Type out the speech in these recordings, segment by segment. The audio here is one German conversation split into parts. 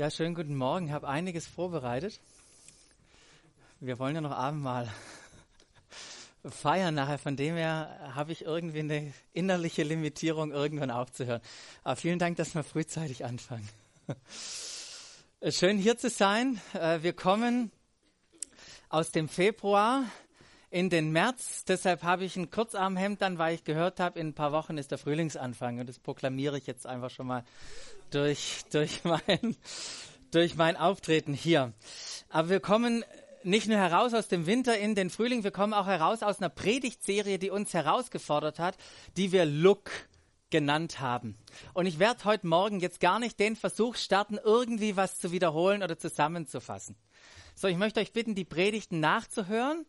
Ja, schönen guten Morgen. Ich habe einiges vorbereitet. Wir wollen ja noch Abendmahl feiern nachher. Von dem her habe ich irgendwie eine innerliche Limitierung, irgendwann aufzuhören. Aber vielen Dank, dass wir frühzeitig anfangen. Schön hier zu sein. Äh, wir kommen aus dem Februar in den März. Deshalb habe ich ein Kurzarmhemd dann, weil ich gehört habe, in ein paar Wochen ist der Frühlingsanfang. Und das proklamiere ich jetzt einfach schon mal durch, durch, mein, durch mein Auftreten hier. Aber wir kommen nicht nur heraus aus dem Winter in den Frühling, wir kommen auch heraus aus einer Predigtserie, die uns herausgefordert hat, die wir Look genannt haben. Und ich werde heute Morgen jetzt gar nicht den Versuch starten, irgendwie was zu wiederholen oder zusammenzufassen. So, ich möchte euch bitten, die Predigten nachzuhören.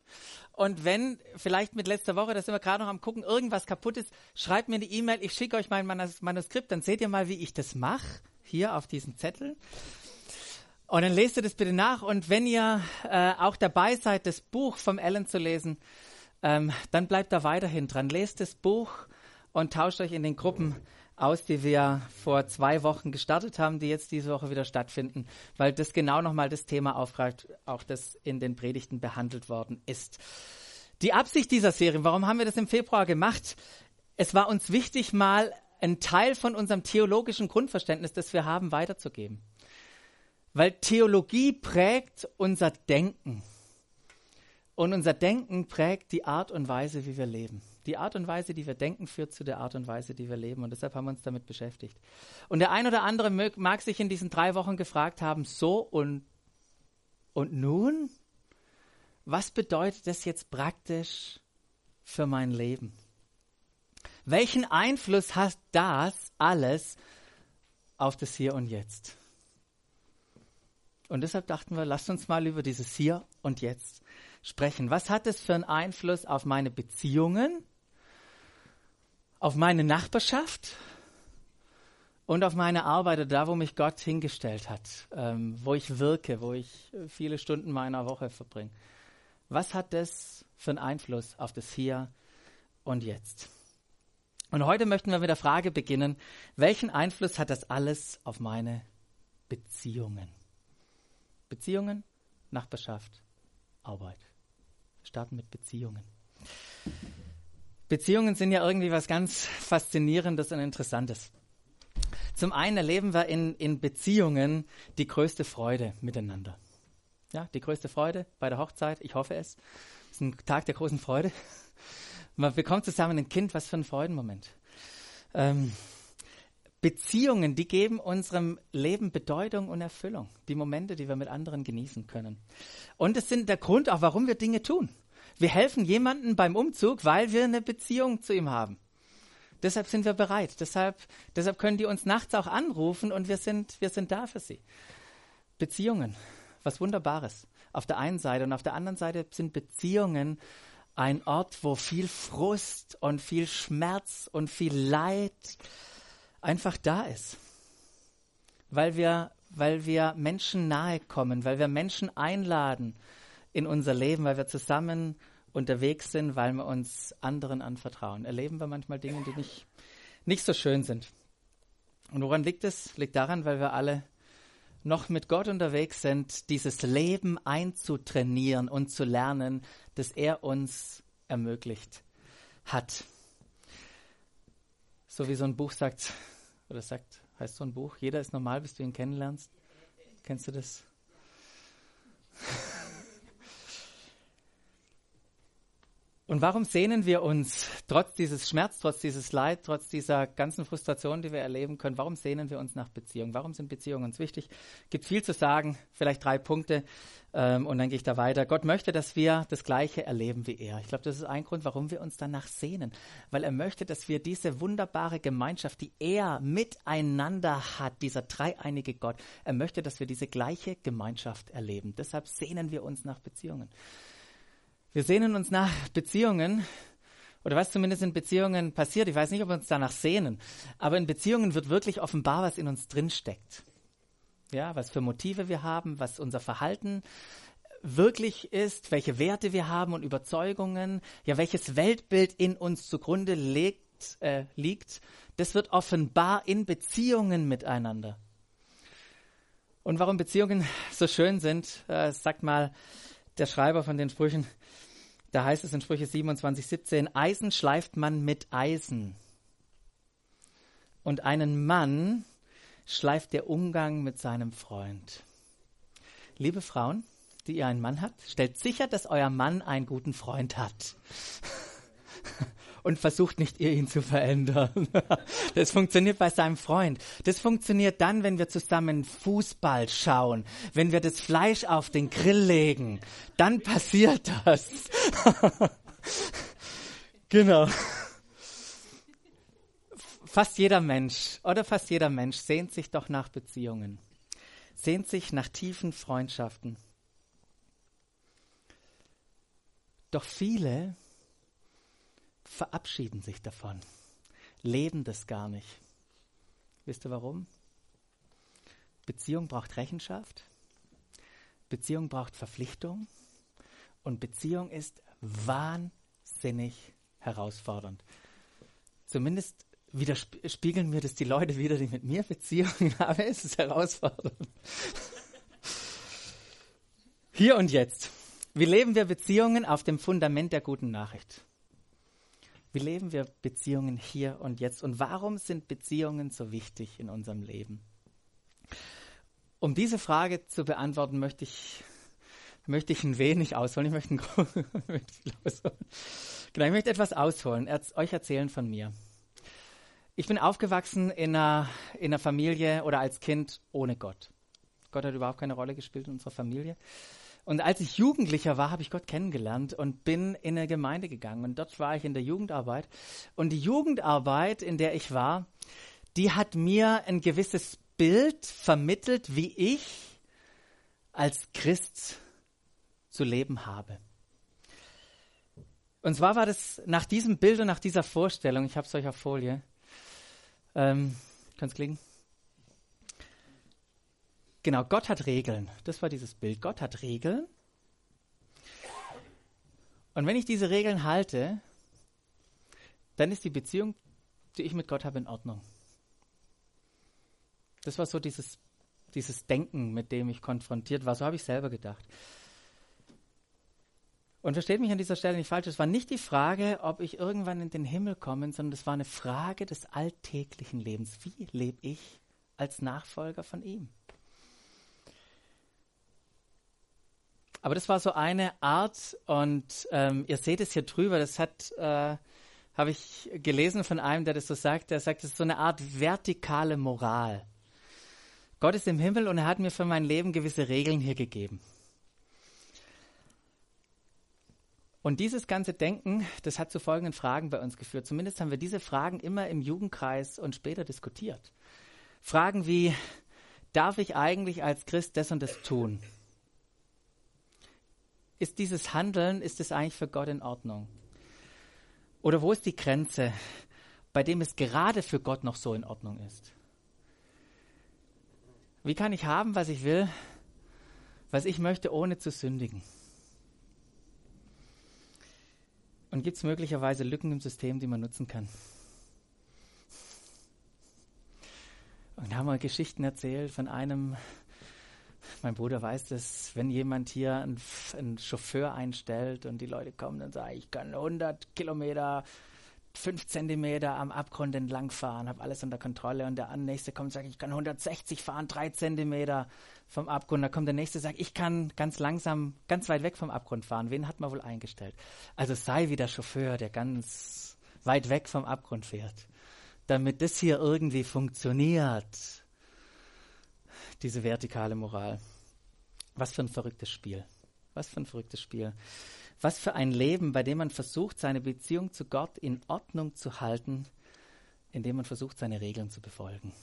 Und wenn vielleicht mit letzter Woche, da sind wir gerade noch am gucken, irgendwas kaputt ist, schreibt mir eine E-Mail, ich schicke euch mein Manuskript, dann seht ihr mal, wie ich das mache, hier auf diesem Zettel. Und dann lest ihr das bitte nach. Und wenn ihr äh, auch dabei seid, das Buch vom Ellen zu lesen, ähm, dann bleibt da weiterhin dran. Lest das Buch und tauscht euch in den Gruppen aus, die wir vor zwei Wochen gestartet haben, die jetzt diese Woche wieder stattfinden, weil das genau nochmal das Thema aufgreift, auch das in den Predigten behandelt worden ist. Die Absicht dieser Serie, warum haben wir das im Februar gemacht? Es war uns wichtig, mal einen Teil von unserem theologischen Grundverständnis, das wir haben, weiterzugeben. Weil Theologie prägt unser Denken. Und unser Denken prägt die Art und Weise, wie wir leben. Die Art und Weise, die wir denken, führt zu der Art und Weise, die wir leben. Und deshalb haben wir uns damit beschäftigt. Und der ein oder andere mag, mag sich in diesen drei Wochen gefragt haben, so und, und nun? Was bedeutet das jetzt praktisch für mein Leben? Welchen Einfluss hat das alles auf das Hier und Jetzt? Und deshalb dachten wir, lasst uns mal über dieses Hier und Jetzt sprechen. Was hat es für einen Einfluss auf meine Beziehungen, auf meine Nachbarschaft und auf meine Arbeit da, wo mich Gott hingestellt hat, ähm, wo ich wirke, wo ich viele Stunden meiner Woche verbringe. Was hat das für einen Einfluss auf das Hier und Jetzt? Und heute möchten wir mit der Frage beginnen, welchen Einfluss hat das alles auf meine Beziehungen? Beziehungen, Nachbarschaft, Arbeit. Wir starten mit Beziehungen. Beziehungen sind ja irgendwie was ganz Faszinierendes und Interessantes. Zum einen erleben wir in, in Beziehungen die größte Freude miteinander. Ja, die größte Freude bei der Hochzeit, ich hoffe es. Es ist ein Tag der großen Freude. Man bekommt zusammen ein Kind, was für ein Freudenmoment. Ähm, Beziehungen, die geben unserem Leben Bedeutung und Erfüllung. Die Momente, die wir mit anderen genießen können. Und es sind der Grund auch, warum wir Dinge tun. Wir helfen jemandem beim Umzug, weil wir eine Beziehung zu ihm haben. Deshalb sind wir bereit. Deshalb, deshalb können die uns nachts auch anrufen und wir sind, wir sind da für sie. Beziehungen, was Wunderbares. Auf der einen Seite und auf der anderen Seite sind Beziehungen ein Ort, wo viel Frust und viel Schmerz und viel Leid einfach da ist. Weil wir, weil wir Menschen nahe kommen, weil wir Menschen einladen in unser Leben, weil wir zusammen unterwegs sind, weil wir uns anderen anvertrauen. Erleben wir manchmal Dinge, die nicht, nicht so schön sind. Und woran liegt es? Liegt daran, weil wir alle noch mit Gott unterwegs sind, dieses Leben einzutrainieren und zu lernen, das er uns ermöglicht hat. So wie so ein Buch sagt, oder sagt, heißt so ein Buch, jeder ist normal, bis du ihn kennenlernst. Kennst du das? Und warum sehnen wir uns trotz dieses Schmerz, trotz dieses Leid, trotz dieser ganzen Frustration, die wir erleben können, warum sehnen wir uns nach Beziehungen? Warum sind Beziehungen uns wichtig? Gibt viel zu sagen, vielleicht drei Punkte ähm, und dann gehe ich da weiter. Gott möchte, dass wir das Gleiche erleben wie er. Ich glaube, das ist ein Grund, warum wir uns danach sehnen, weil er möchte, dass wir diese wunderbare Gemeinschaft, die er miteinander hat, dieser dreieinige Gott, er möchte, dass wir diese gleiche Gemeinschaft erleben. Deshalb sehnen wir uns nach Beziehungen. Wir sehnen uns nach Beziehungen, oder was zumindest in Beziehungen passiert. Ich weiß nicht, ob wir uns danach sehnen, aber in Beziehungen wird wirklich offenbar, was in uns drinsteckt. Ja, was für Motive wir haben, was unser Verhalten wirklich ist, welche Werte wir haben und Überzeugungen, ja, welches Weltbild in uns zugrunde legt, äh, liegt, das wird offenbar in Beziehungen miteinander. Und warum Beziehungen so schön sind, äh, sagt mal der Schreiber von den Sprüchen, da heißt es in Sprüche 27, 17, Eisen schleift man mit Eisen. Und einen Mann schleift der Umgang mit seinem Freund. Liebe Frauen, die ihr einen Mann habt, stellt sicher, dass euer Mann einen guten Freund hat. Und versucht nicht, ihr ihn zu verändern. Das funktioniert bei seinem Freund. Das funktioniert dann, wenn wir zusammen Fußball schauen, wenn wir das Fleisch auf den Grill legen. Dann passiert das. Genau. Fast jeder Mensch oder fast jeder Mensch sehnt sich doch nach Beziehungen, sehnt sich nach tiefen Freundschaften. Doch viele verabschieden sich davon, leben das gar nicht. Wisst ihr warum? Beziehung braucht Rechenschaft, Beziehung braucht Verpflichtung und Beziehung ist wahnsinnig herausfordernd. Zumindest widerspiegeln mir das die Leute wieder, die mit mir Beziehungen haben. Es ist herausfordernd. Hier und jetzt. Wie leben wir Beziehungen auf dem Fundament der guten Nachricht? Wie leben wir Beziehungen hier und jetzt? Und warum sind Beziehungen so wichtig in unserem Leben? Um diese Frage zu beantworten, möchte ich, möchte ich ein wenig ausholen. Ich möchte, ein, ausholen. Genau, ich möchte etwas ausholen, euch erzählen von mir. Ich bin aufgewachsen in einer, in einer Familie oder als Kind ohne Gott. Gott hat überhaupt keine Rolle gespielt in unserer Familie. Und als ich Jugendlicher war, habe ich Gott kennengelernt und bin in eine Gemeinde gegangen. Und dort war ich in der Jugendarbeit. Und die Jugendarbeit, in der ich war, die hat mir ein gewisses Bild vermittelt, wie ich als Christ zu leben habe. Und zwar war das nach diesem Bild und nach dieser Vorstellung, ich habe es euch auf Folie, ähm, kann es klicken? Genau, Gott hat Regeln. Das war dieses Bild. Gott hat Regeln. Und wenn ich diese Regeln halte, dann ist die Beziehung, die ich mit Gott habe, in Ordnung. Das war so dieses, dieses Denken, mit dem ich konfrontiert war. So habe ich selber gedacht. Und versteht mich an dieser Stelle nicht falsch, es war nicht die Frage, ob ich irgendwann in den Himmel komme, sondern es war eine Frage des alltäglichen Lebens. Wie lebe ich als Nachfolger von ihm? Aber das war so eine Art und ähm, ihr seht es hier drüber, das hat, äh, habe ich gelesen von einem, der das so sagt, der sagt, das ist so eine Art vertikale Moral. Gott ist im Himmel und er hat mir für mein Leben gewisse Regeln hier gegeben. Und dieses ganze Denken, das hat zu folgenden Fragen bei uns geführt. Zumindest haben wir diese Fragen immer im Jugendkreis und später diskutiert. Fragen wie, darf ich eigentlich als Christ das und das tun? Ist dieses Handeln, ist es eigentlich für Gott in Ordnung? Oder wo ist die Grenze, bei dem es gerade für Gott noch so in Ordnung ist? Wie kann ich haben, was ich will, was ich möchte, ohne zu sündigen? Und gibt es möglicherweise Lücken im System, die man nutzen kann? Und da haben wir Geschichten erzählt von einem, mein Bruder weiß das, wenn jemand hier einen, einen Chauffeur einstellt und die Leute kommen und sagen, ich kann 100 Kilometer, 5 Zentimeter am Abgrund entlang fahren, habe alles unter Kontrolle und der nächste kommt und sagt, ich kann 160 fahren, 3 Zentimeter vom Abgrund. Da kommt der nächste und sagt, ich kann ganz langsam, ganz weit weg vom Abgrund fahren. Wen hat man wohl eingestellt? Also sei wie der Chauffeur, der ganz weit weg vom Abgrund fährt. Damit das hier irgendwie funktioniert. Diese vertikale Moral. Was für ein verrücktes Spiel. Was für ein verrücktes Spiel. Was für ein Leben, bei dem man versucht, seine Beziehung zu Gott in Ordnung zu halten, indem man versucht, seine Regeln zu befolgen.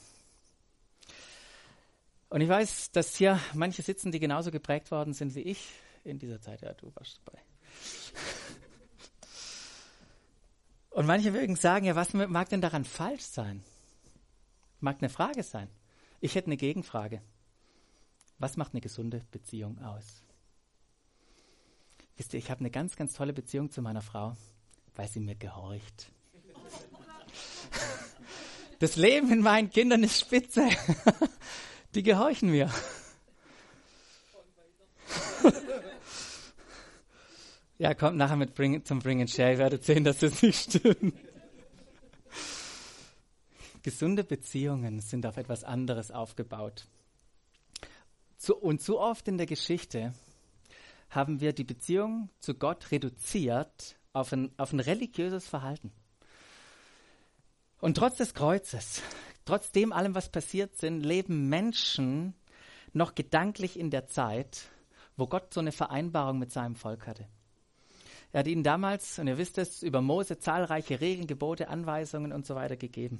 Und ich weiß, dass hier manche sitzen, die genauso geprägt worden sind wie ich in dieser Zeit. Ja, du warst dabei. Und manche mögen sagen, ja, was mag denn daran falsch sein? Mag eine Frage sein. Ich hätte eine Gegenfrage. Was macht eine gesunde Beziehung aus? Wisst ihr, ich habe eine ganz, ganz tolle Beziehung zu meiner Frau, weil sie mir gehorcht. Das Leben in meinen Kindern ist spitze. Die gehorchen mir. ja, kommt nachher mit Bring, zum Bring and Share. Ihr werdet sehen, dass das nicht stimmt. Gesunde Beziehungen sind auf etwas anderes aufgebaut. Zu, und zu oft in der Geschichte haben wir die Beziehung zu Gott reduziert auf ein, auf ein religiöses Verhalten. Und trotz des Kreuzes, trotz dem allem, was passiert sind, leben Menschen noch gedanklich in der Zeit, wo Gott so eine Vereinbarung mit seinem Volk hatte. Er hat ihnen damals, und ihr wisst es, über Mose zahlreiche Regeln, Gebote, Anweisungen und so weiter gegeben.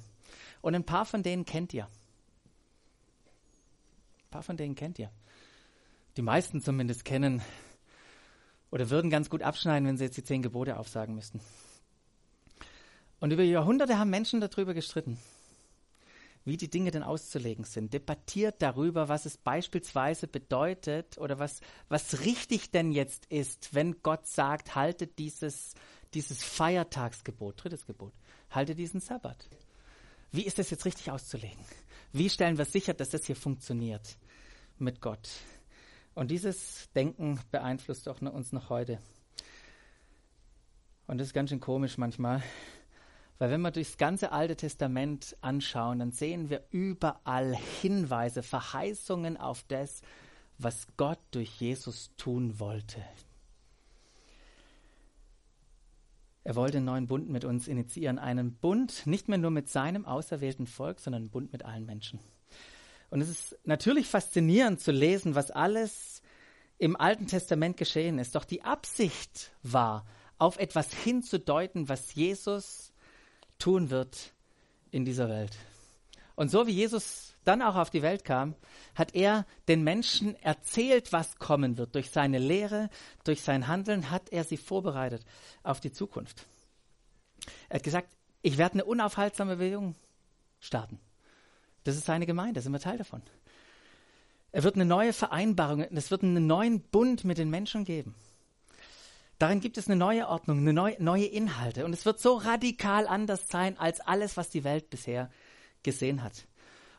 Und ein paar von denen kennt ihr. Ein paar von denen kennt ihr. Die meisten zumindest kennen oder würden ganz gut abschneiden, wenn sie jetzt die zehn Gebote aufsagen müssten. Und über Jahrhunderte haben Menschen darüber gestritten, wie die Dinge denn auszulegen sind, debattiert darüber, was es beispielsweise bedeutet oder was, was richtig denn jetzt ist, wenn Gott sagt, haltet dieses, dieses Feiertagsgebot, drittes Gebot, haltet diesen Sabbat. Wie ist das jetzt richtig auszulegen? Wie stellen wir sicher, dass das hier funktioniert mit Gott? Und dieses Denken beeinflusst auch uns noch heute. Und das ist ganz schön komisch manchmal, weil wenn wir durchs ganze Alte Testament anschauen, dann sehen wir überall Hinweise, Verheißungen auf das, was Gott durch Jesus tun wollte. Er wollte einen neuen Bund mit uns initiieren, einen Bund nicht mehr nur mit seinem auserwählten Volk, sondern einen Bund mit allen Menschen. Und es ist natürlich faszinierend zu lesen, was alles im Alten Testament geschehen ist. Doch die Absicht war, auf etwas hinzudeuten, was Jesus tun wird in dieser Welt. Und so wie Jesus dann auch auf die Welt kam, hat er den Menschen erzählt, was kommen wird. Durch seine Lehre, durch sein Handeln hat er sie vorbereitet auf die Zukunft. Er hat gesagt, ich werde eine unaufhaltsame Bewegung starten. Das ist seine Gemeinde, sind wir Teil davon. Er wird eine neue Vereinbarung, es wird einen neuen Bund mit den Menschen geben. Darin gibt es eine neue Ordnung, eine neue, neue Inhalte. Und es wird so radikal anders sein als alles, was die Welt bisher gesehen hat.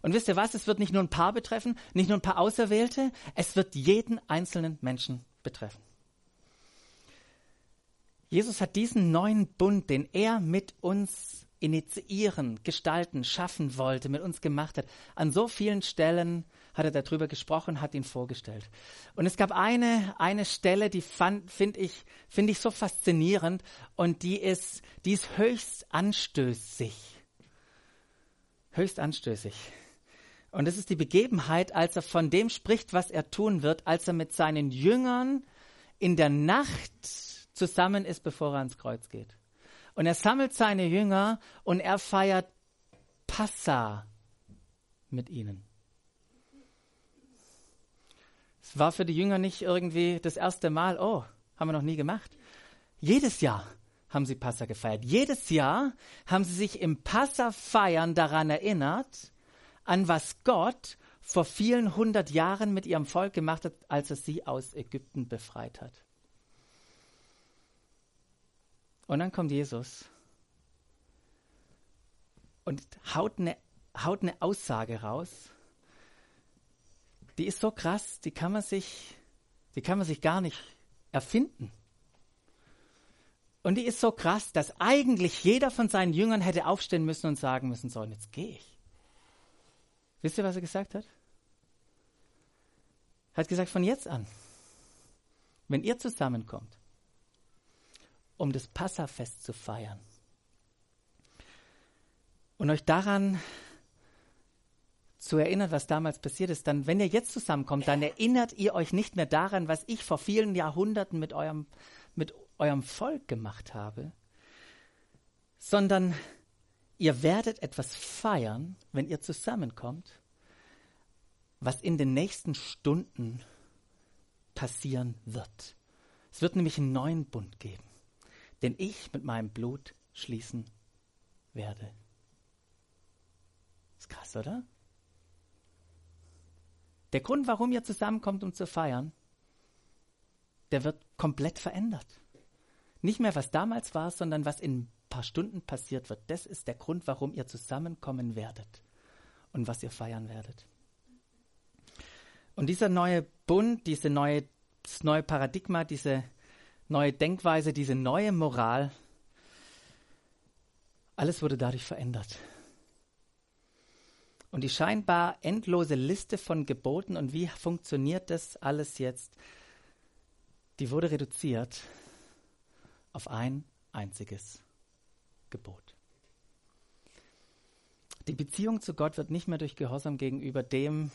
Und wisst ihr was? Es wird nicht nur ein paar betreffen, nicht nur ein paar Auserwählte, es wird jeden einzelnen Menschen betreffen. Jesus hat diesen neuen Bund, den er mit uns initiieren, gestalten, schaffen wollte, mit uns gemacht hat, an so vielen Stellen hat er darüber gesprochen, hat ihn vorgestellt. Und es gab eine, eine Stelle, die finde ich, finde ich so faszinierend und die ist, die ist höchst anstößig. Höchst anstößig. Und das ist die Begebenheit, als er von dem spricht, was er tun wird, als er mit seinen Jüngern in der Nacht zusammen ist, bevor er ans Kreuz geht. Und er sammelt seine Jünger und er feiert Passa mit ihnen. Es war für die Jünger nicht irgendwie das erste Mal, oh, haben wir noch nie gemacht. Jedes Jahr haben sie Passa gefeiert. Jedes Jahr haben sie sich im Passa-Feiern daran erinnert, an was Gott vor vielen hundert Jahren mit ihrem Volk gemacht hat, als er sie aus Ägypten befreit hat. Und dann kommt Jesus und haut eine, haut eine Aussage raus, die ist so krass, die kann man sich, die kann man sich gar nicht erfinden. Und die ist so krass, dass eigentlich jeder von seinen Jüngern hätte aufstehen müssen und sagen müssen, so, und jetzt gehe ich. Wisst ihr, was er gesagt hat? Er hat gesagt, von jetzt an, wenn ihr zusammenkommt, um das Passafest zu feiern und euch daran zu erinnern, was damals passiert ist, dann, wenn ihr jetzt zusammenkommt, dann erinnert ihr euch nicht mehr daran, was ich vor vielen Jahrhunderten mit eurem, mit eurem Volk gemacht habe, sondern ihr werdet etwas feiern, wenn ihr zusammenkommt, was in den nächsten Stunden passieren wird. Es wird nämlich einen neuen Bund geben, den ich mit meinem Blut schließen werde. Ist krass, oder? Der Grund, warum ihr zusammenkommt, um zu feiern, der wird komplett verändert. Nicht mehr, was damals war, sondern was in paar Stunden passiert wird. Das ist der Grund, warum ihr zusammenkommen werdet und was ihr feiern werdet. Und dieser neue Bund, diese neue das neue Paradigma, diese neue Denkweise, diese neue Moral, alles wurde dadurch verändert. Und die scheinbar endlose Liste von Geboten und wie funktioniert das alles jetzt, die wurde reduziert auf ein einziges Gebot. Die Beziehung zu Gott wird nicht mehr durch Gehorsam gegenüber dem,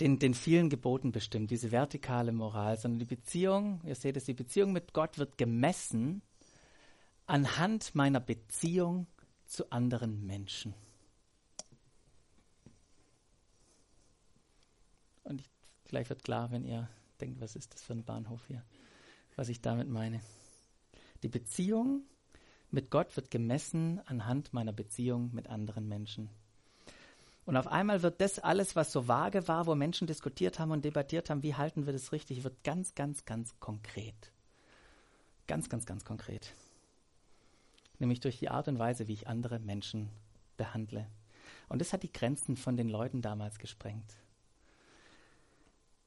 den, den vielen Geboten bestimmt, diese vertikale Moral, sondern die Beziehung, ihr seht es, die Beziehung mit Gott wird gemessen anhand meiner Beziehung zu anderen Menschen. Und ich, gleich wird klar, wenn ihr denkt, was ist das für ein Bahnhof hier, was ich damit meine. Die Beziehung mit Gott wird gemessen anhand meiner Beziehung mit anderen Menschen. Und auf einmal wird das alles, was so vage war, wo Menschen diskutiert haben und debattiert haben, wie halten wir das richtig, wird ganz, ganz, ganz konkret. Ganz, ganz, ganz konkret. Nämlich durch die Art und Weise, wie ich andere Menschen behandle. Und das hat die Grenzen von den Leuten damals gesprengt.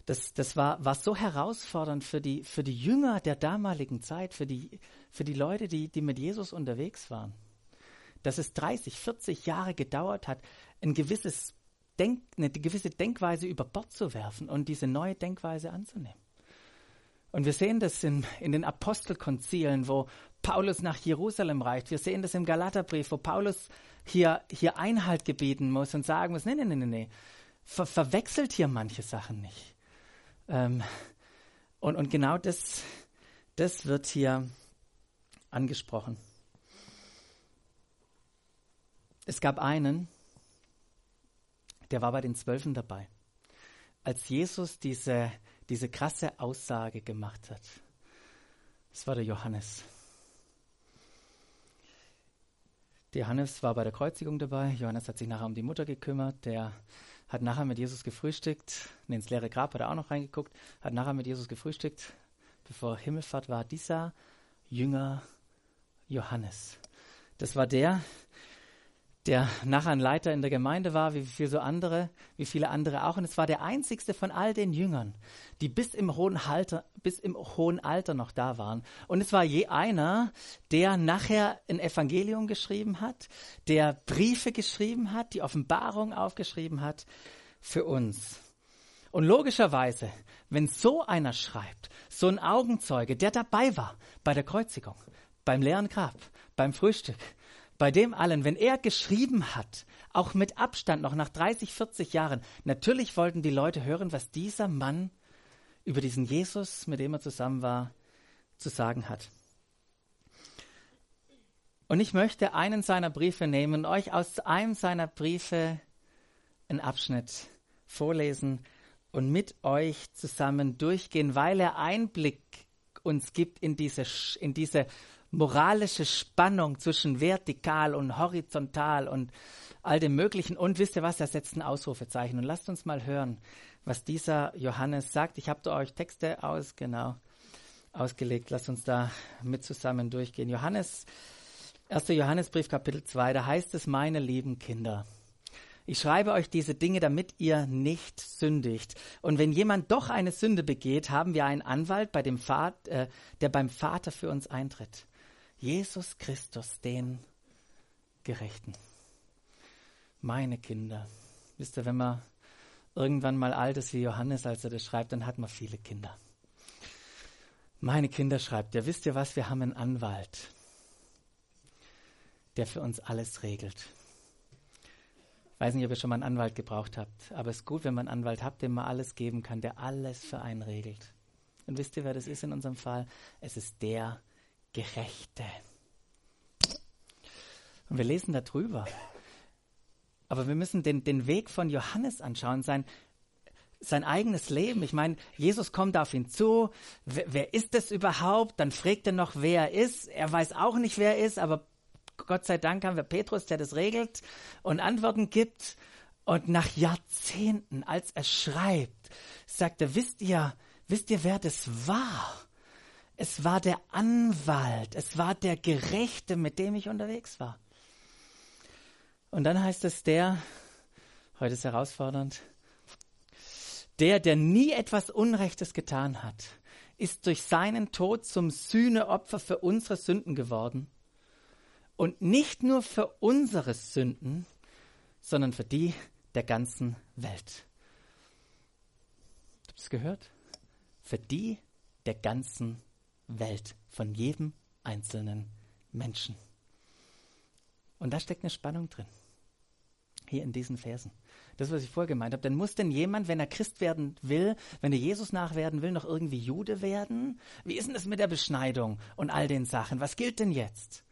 Das, das war, war so herausfordernd für die, für die Jünger der damaligen Zeit, für die, für die Leute, die, die mit Jesus unterwegs waren, dass es 30, 40 Jahre gedauert hat, ein gewisses Denk, eine gewisse Denkweise über Bord zu werfen und diese neue Denkweise anzunehmen. Und wir sehen das in, in den Apostelkonzilen, wo Paulus nach Jerusalem reicht. Wir sehen das im Galaterbrief, wo Paulus hier, hier Einhalt gebieten muss und sagen muss, nee, nee, nee, nee, Ver, verwechselt hier manche Sachen nicht. Ähm, und, und genau das, das wird hier angesprochen. Es gab einen, der war bei den Zwölfen dabei, als Jesus diese, diese krasse Aussage gemacht hat. Das war der Johannes. Der Johannes war bei der Kreuzigung dabei. Johannes hat sich nachher um die Mutter gekümmert. Der hat nachher mit Jesus gefrühstückt, nee, ins leere Grab hat er auch noch reingeguckt, hat nachher mit Jesus gefrühstückt, bevor Himmelfahrt war, dieser Jünger Johannes. Das war der, der nachher ein Leiter in der Gemeinde war, wie viele so andere, wie viele andere auch. Und es war der einzigste von all den Jüngern, die bis im hohen Alter, bis im hohen Alter noch da waren. Und es war je einer, der nachher ein Evangelium geschrieben hat, der Briefe geschrieben hat, die Offenbarung aufgeschrieben hat für uns. Und logischerweise, wenn so einer schreibt, so ein Augenzeuge, der dabei war bei der Kreuzigung, beim leeren Grab, beim Frühstück, bei dem allen, wenn er geschrieben hat, auch mit Abstand noch nach 30, 40 Jahren, natürlich wollten die Leute hören, was dieser Mann über diesen Jesus, mit dem er zusammen war, zu sagen hat. Und ich möchte einen seiner Briefe nehmen und euch aus einem seiner Briefe einen Abschnitt vorlesen und mit euch zusammen durchgehen, weil er Einblick uns gibt in diese, in diese moralische Spannung zwischen vertikal und horizontal und all dem Möglichen. Und wisst ihr was, er setzt ein Ausrufezeichen. Und lasst uns mal hören, was dieser Johannes sagt. Ich habe euch Texte aus, genau, ausgelegt. Lasst uns da mit zusammen durchgehen. Johannes, 1. Johannesbrief, Kapitel 2, da heißt es, meine lieben Kinder. Ich schreibe euch diese Dinge, damit ihr nicht sündigt. Und wenn jemand doch eine Sünde begeht, haben wir einen Anwalt, bei dem Vater, äh, der beim Vater für uns eintritt. Jesus Christus, den Gerechten. Meine Kinder. Wisst ihr, wenn man irgendwann mal alt ist wie Johannes, als er das schreibt, dann hat man viele Kinder. Meine Kinder schreibt er, wisst ihr was, wir haben einen Anwalt, der für uns alles regelt. Ich weiß nicht, ob ihr schon mal einen Anwalt gebraucht habt, aber es ist gut, wenn man einen Anwalt habt, dem man alles geben kann, der alles für einen regelt. Und wisst ihr, wer das ist in unserem Fall? Es ist der, Gerechte. Und wir lesen darüber. Aber wir müssen den, den Weg von Johannes anschauen, sein, sein eigenes Leben. Ich meine, Jesus kommt auf ihn zu. Wer, wer ist es überhaupt? Dann fragt er noch, wer er ist. Er weiß auch nicht, wer er ist, aber Gott sei Dank haben wir Petrus, der das regelt und Antworten gibt. Und nach Jahrzehnten, als er schreibt, sagt er, wisst ihr, wisst ihr, wer das war? Es war der Anwalt, es war der Gerechte, mit dem ich unterwegs war. Und dann heißt es der, heute ist herausfordernd, Der, der nie etwas Unrechtes getan hat, ist durch seinen Tod zum Sühneopfer für unsere Sünden geworden. Und nicht nur für unsere Sünden, sondern für die der ganzen Welt. Habt ihr es gehört? Für die der ganzen Welt, von jedem einzelnen Menschen. Und da steckt eine Spannung drin. Hier in diesen Versen. Das, was ich vorher gemeint habe. Dann muss denn jemand, wenn er Christ werden will, wenn er Jesus nachwerden will, noch irgendwie Jude werden? Wie ist denn das mit der Beschneidung und all den Sachen? Was gilt denn jetzt?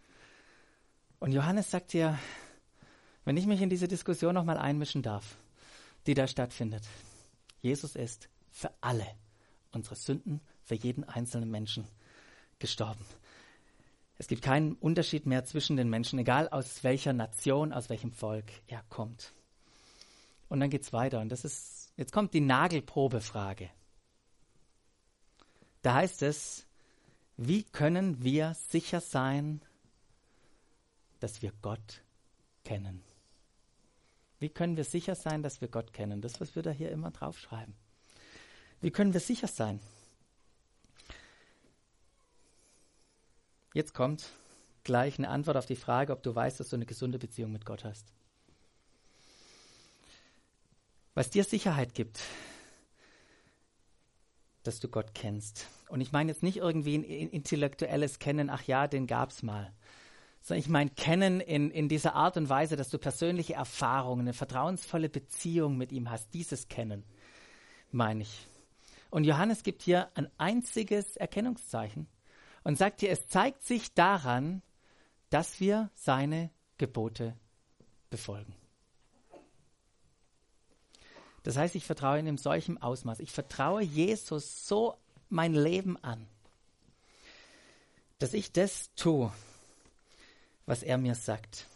Und Johannes sagt hier, wenn ich mich in diese Diskussion nochmal einmischen darf, die da stattfindet. Jesus ist für alle unsere Sünden, für jeden einzelnen Menschen gestorben. Es gibt keinen Unterschied mehr zwischen den Menschen, egal aus welcher Nation, aus welchem Volk er kommt. Und dann geht es weiter. Und das ist, jetzt kommt die Nagelprobefrage. Da heißt es, wie können wir sicher sein, dass wir Gott kennen? Wie können wir sicher sein, dass wir Gott kennen? Das, was wir da hier immer draufschreiben. Wie können wir sicher sein? Jetzt kommt gleich eine Antwort auf die Frage, ob du weißt, dass du eine gesunde Beziehung mit Gott hast. Was dir Sicherheit gibt, dass du Gott kennst. Und ich meine jetzt nicht irgendwie ein intellektuelles Kennen, ach ja, den gab's mal. Sondern ich meine Kennen in, in dieser Art und Weise, dass du persönliche Erfahrungen, eine vertrauensvolle Beziehung mit ihm hast. Dieses Kennen, meine ich. Und Johannes gibt hier ein einziges Erkennungszeichen und sagt dir, es zeigt sich daran, dass wir seine Gebote befolgen. Das heißt, ich vertraue ihm in solchem Ausmaß. Ich vertraue Jesus so mein Leben an, dass ich das tue, was er mir sagt.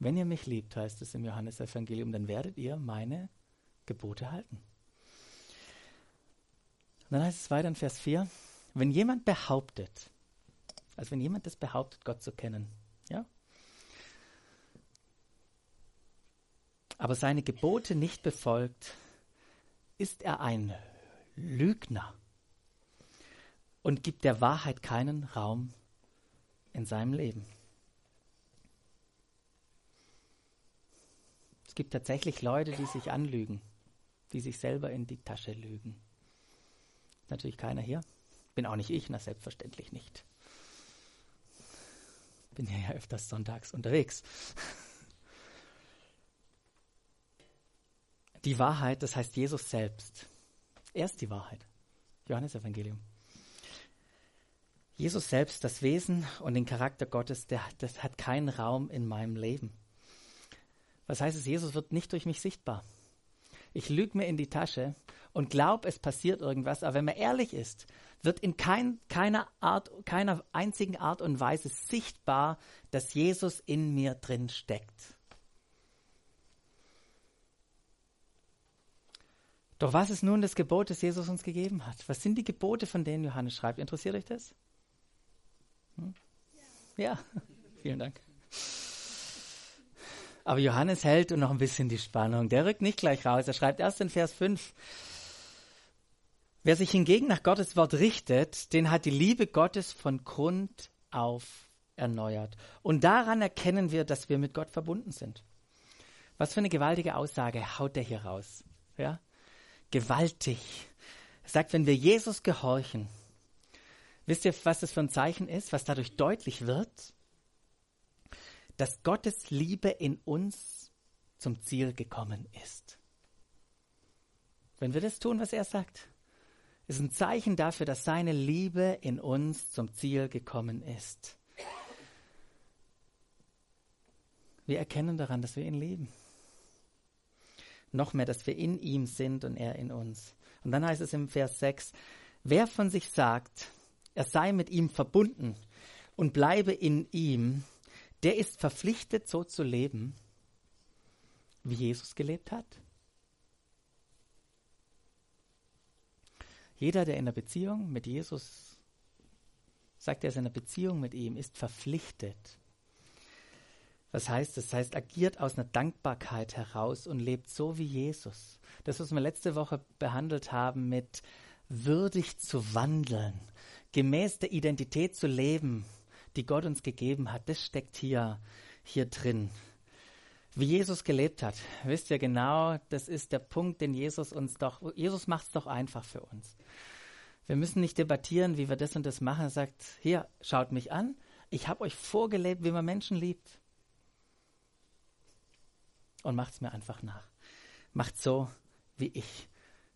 Wenn ihr mich liebt, heißt es im Johannesevangelium, dann werdet ihr meine Gebote halten. Und dann heißt es weiter in Vers 4, wenn jemand behauptet, also wenn jemand das behauptet, Gott zu kennen, ja, aber seine Gebote nicht befolgt, ist er ein Lügner und gibt der Wahrheit keinen Raum in seinem Leben. Es gibt tatsächlich Leute, die sich anlügen, die sich selber in die Tasche lügen. Natürlich keiner hier. Bin auch nicht ich, na selbstverständlich nicht. Bin ja öfters sonntags unterwegs. Die Wahrheit, das heißt Jesus selbst. Er ist die Wahrheit. Johannes Evangelium. Jesus selbst, das Wesen und den Charakter Gottes, der, das hat keinen Raum in meinem Leben. Was heißt es? Jesus wird nicht durch mich sichtbar. Ich lüge mir in die Tasche und glaube, es passiert irgendwas, aber wenn man ehrlich ist, wird in kein, keiner, Art, keiner einzigen Art und Weise sichtbar, dass Jesus in mir drin steckt. Doch was ist nun das Gebot, das Jesus uns gegeben hat? Was sind die Gebote, von denen Johannes schreibt? Interessiert euch das? Hm? Ja. vielen Dank. Aber Johannes hält noch ein bisschen die Spannung. Der rückt nicht gleich raus. Er schreibt erst in Vers 5, Wer sich hingegen nach Gottes Wort richtet, den hat die Liebe Gottes von Grund auf erneuert. Und daran erkennen wir, dass wir mit Gott verbunden sind. Was für eine gewaltige Aussage haut der hier raus. Ja? Gewaltig. Er sagt, wenn wir Jesus gehorchen, wisst ihr, was das für ein Zeichen ist, was dadurch deutlich wird? Dass Gottes Liebe in uns zum Ziel gekommen ist. Wenn wir das tun, was er sagt, ist ein Zeichen dafür, dass seine Liebe in uns zum Ziel gekommen ist. Wir erkennen daran, dass wir ihn lieben. Noch mehr, dass wir in ihm sind und er in uns. Und dann heißt es im Vers 6, wer von sich sagt, er sei mit ihm verbunden und bleibe in ihm, der ist verpflichtet, so zu leben, wie Jesus gelebt hat. Jeder, der in einer Beziehung mit Jesus sagt, er ist in einer Beziehung mit ihm, ist verpflichtet, Was heißt das? Das heißt, agiert aus einer Dankbarkeit heraus und lebt so wie Jesus. Das, was wir letzte Woche behandelt haben, mit würdig zu wandeln, gemäß der Identität zu leben, die Gott uns gegeben hat, das steckt hier, hier drin. Wie Jesus gelebt hat, wisst ihr genau, das ist der Punkt, den Jesus uns doch, Jesus macht es doch einfach für uns. Wir müssen nicht debattieren, wie wir das und das machen. Er sagt, hier, schaut mich an, ich habe euch vorgelebt, wie man Menschen liebt und macht es mir einfach nach. Macht so wie ich.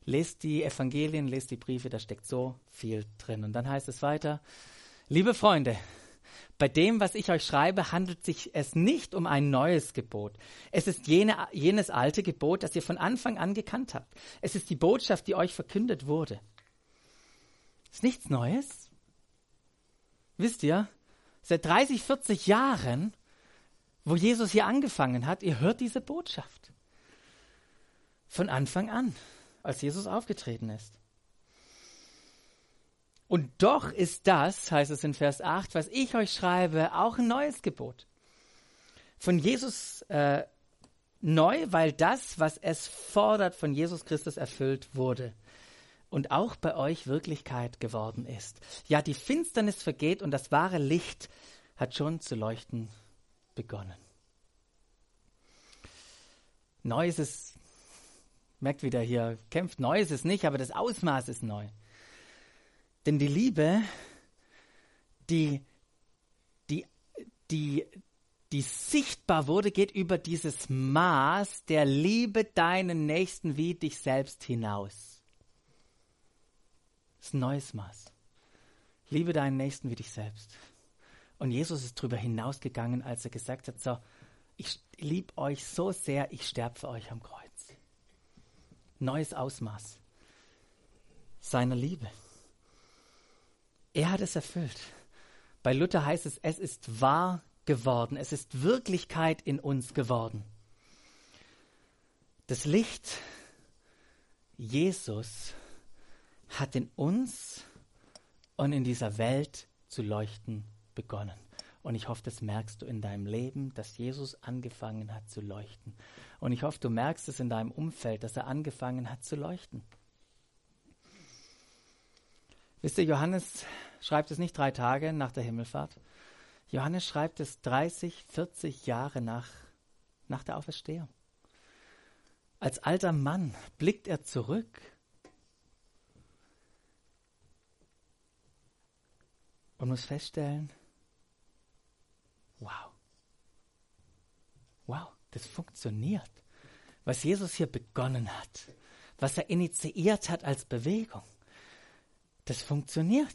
Lest die Evangelien, lest die Briefe, da steckt so viel drin. Und dann heißt es weiter, liebe Freunde, bei dem, was ich euch schreibe, handelt sich es nicht um ein neues Gebot. Es ist jene, jenes alte Gebot, das ihr von Anfang an gekannt habt. Es ist die Botschaft, die euch verkündet wurde. Ist nichts Neues. Wisst ihr, seit 30, 40 Jahren wo Jesus hier angefangen hat, ihr hört diese Botschaft. Von Anfang an, als Jesus aufgetreten ist. Und doch ist das, heißt es in Vers 8, was ich euch schreibe, auch ein neues Gebot. Von Jesus äh, neu, weil das, was es fordert, von Jesus Christus erfüllt wurde und auch bei euch Wirklichkeit geworden ist. Ja, die Finsternis vergeht und das wahre Licht hat schon zu leuchten begonnen. Neu ist es, merkt wieder hier, kämpft, neu ist es nicht, aber das Ausmaß ist neu. Denn die Liebe, die, die, die, die sichtbar wurde, geht über dieses Maß der Liebe deinen Nächsten wie dich selbst hinaus. Das ist ein neues Maß. Liebe deinen Nächsten wie dich selbst. Und Jesus ist darüber hinausgegangen, als er gesagt hat, so, ich liebe euch so sehr, ich sterbe für euch am Kreuz. Neues Ausmaß seiner Liebe. Er hat es erfüllt. Bei Luther heißt es, es ist wahr geworden, es ist Wirklichkeit in uns geworden. Das Licht Jesus hat in uns und in dieser Welt zu leuchten begonnen. Und ich hoffe, das merkst du in deinem Leben, dass Jesus angefangen hat zu leuchten. Und ich hoffe, du merkst es in deinem Umfeld, dass er angefangen hat zu leuchten. Wisst ihr, Johannes schreibt es nicht drei Tage nach der Himmelfahrt. Johannes schreibt es 30, 40 Jahre nach, nach der Auferstehung. Als alter Mann blickt er zurück und muss feststellen, wow, wow, das funktioniert. Was Jesus hier begonnen hat, was er initiiert hat als Bewegung, das funktioniert.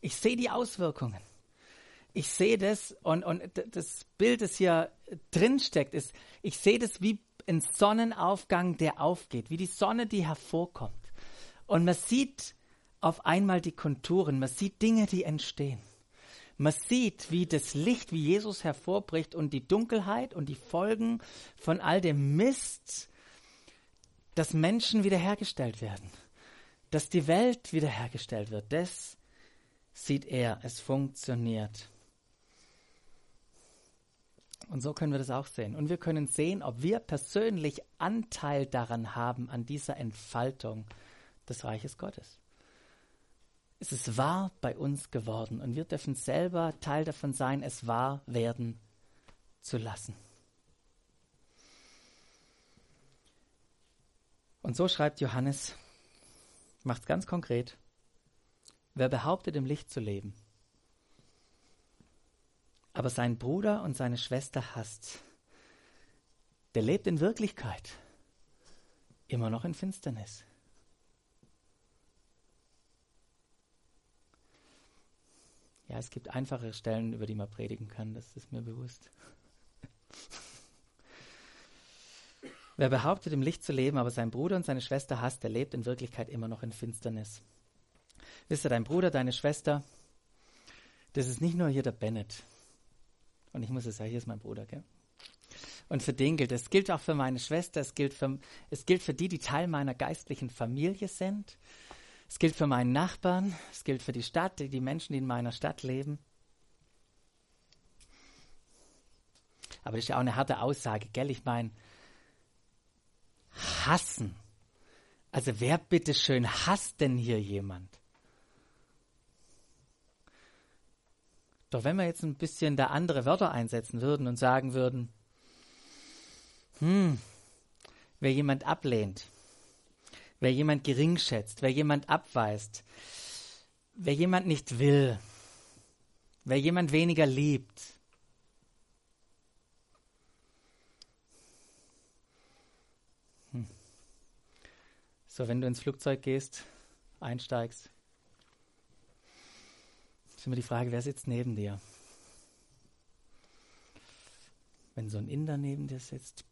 Ich sehe die Auswirkungen. Ich sehe das und, und das Bild, das hier drin steckt, ist, ich sehe das wie ein Sonnenaufgang, der aufgeht, wie die Sonne, die hervorkommt. Und man sieht auf einmal die Konturen, man sieht Dinge, die entstehen. Man sieht, wie das Licht, wie Jesus hervorbricht und die Dunkelheit und die Folgen von all dem Mist, dass Menschen wiederhergestellt werden, dass die Welt wiederhergestellt wird. Das sieht er, es funktioniert. Und so können wir das auch sehen. Und wir können sehen, ob wir persönlich Anteil daran haben, an dieser Entfaltung des Reiches Gottes. Es ist wahr bei uns geworden und wir dürfen selber Teil davon sein, es wahr werden zu lassen. Und so schreibt Johannes, macht es ganz konkret, wer behauptet im Licht zu leben, aber seinen Bruder und seine Schwester hasst, der lebt in Wirklichkeit immer noch in Finsternis. Ja, es gibt einfache Stellen, über die man predigen kann, das ist mir bewusst. Wer behauptet, im Licht zu leben, aber seinen Bruder und seine Schwester hasst, der lebt in Wirklichkeit immer noch in Finsternis. Wisst ihr, dein Bruder, deine Schwester, das ist nicht nur hier der Bennett. Und ich muss es sagen, hier ist mein Bruder, gell? Und für den gilt es. Gilt auch für meine Schwester, es gilt für, es gilt für die, die Teil meiner geistlichen Familie sind. Es gilt für meinen Nachbarn, es gilt für die Stadt, die Menschen, die in meiner Stadt leben. Aber das ist ja auch eine harte Aussage, gell? Ich meine, hassen. Also wer bitteschön hasst denn hier jemand? Doch wenn wir jetzt ein bisschen da andere Wörter einsetzen würden und sagen würden, hm, wer jemand ablehnt, wer jemand gering schätzt, wer jemand abweist, wer jemand nicht will, wer jemand weniger liebt, So, wenn du ins Flugzeug gehst, einsteigst, ist immer die Frage, wer sitzt neben dir? Wenn so ein Inder neben dir sitzt,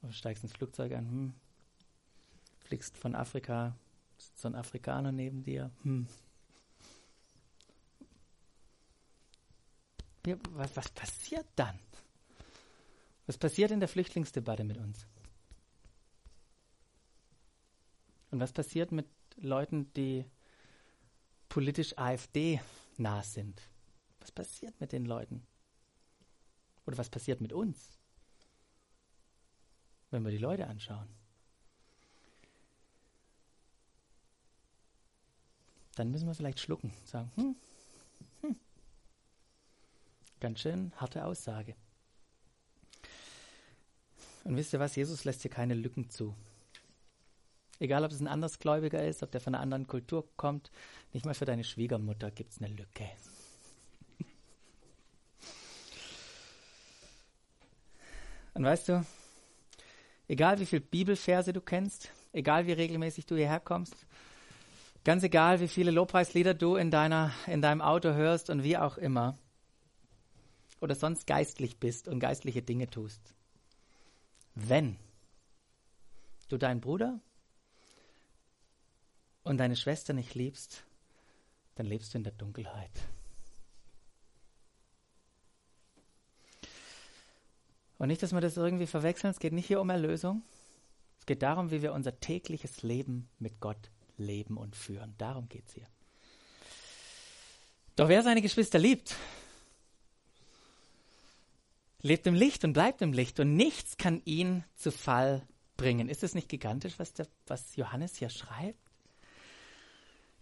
du steigst ins Flugzeug an, hm. fliegst von Afrika, sitzt so ein Afrikaner neben dir, hm. Was, was passiert dann? Was passiert in der Flüchtlingsdebatte mit uns? Und was passiert mit Leuten, die politisch AfD nah sind? Was passiert mit den Leuten? Oder was passiert mit uns, wenn wir die Leute anschauen? Dann müssen wir vielleicht schlucken, sagen, hm, hm. ganz schön harte Aussage. Und wisst ihr was, Jesus lässt hier keine Lücken zu. Egal, ob es ein Andersgläubiger ist, ob der von einer anderen Kultur kommt, nicht mal für deine Schwiegermutter gibt es eine Lücke. Und weißt du, egal wie viele Bibelverse du kennst, egal wie regelmäßig du hierher kommst, ganz egal wie viele Lobpreislieder du in, deiner, in deinem Auto hörst und wie auch immer, oder sonst geistlich bist und geistliche Dinge tust, wenn du deinen Bruder und deine Schwester nicht liebst, dann lebst du in der Dunkelheit. Und nicht, dass wir das irgendwie verwechseln, es geht nicht hier um Erlösung. Es geht darum, wie wir unser tägliches Leben mit Gott leben und führen. Darum geht es hier. Doch wer seine Geschwister liebt, lebt im Licht und bleibt im Licht und nichts kann ihn zu Fall bringen. Ist es nicht gigantisch, was, der, was Johannes hier schreibt?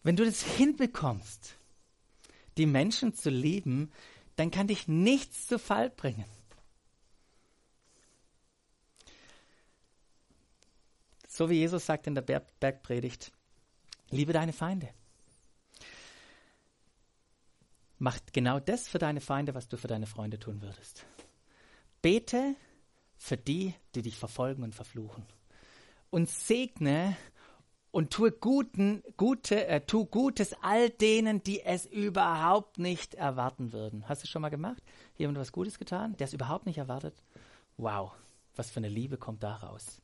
Wenn du das hinbekommst, die Menschen zu lieben, dann kann dich nichts zu Fall bringen. So wie Jesus sagt in der Bergpredigt, liebe deine Feinde. Mach genau das für deine Feinde, was du für deine Freunde tun würdest. Bete für die, die dich verfolgen und verfluchen. Und segne und tue Guten, Gute, äh, tu Gutes all denen, die es überhaupt nicht erwarten würden. Hast du schon mal gemacht? Jemand was Gutes getan, der es überhaupt nicht erwartet? Wow, was für eine Liebe kommt da raus.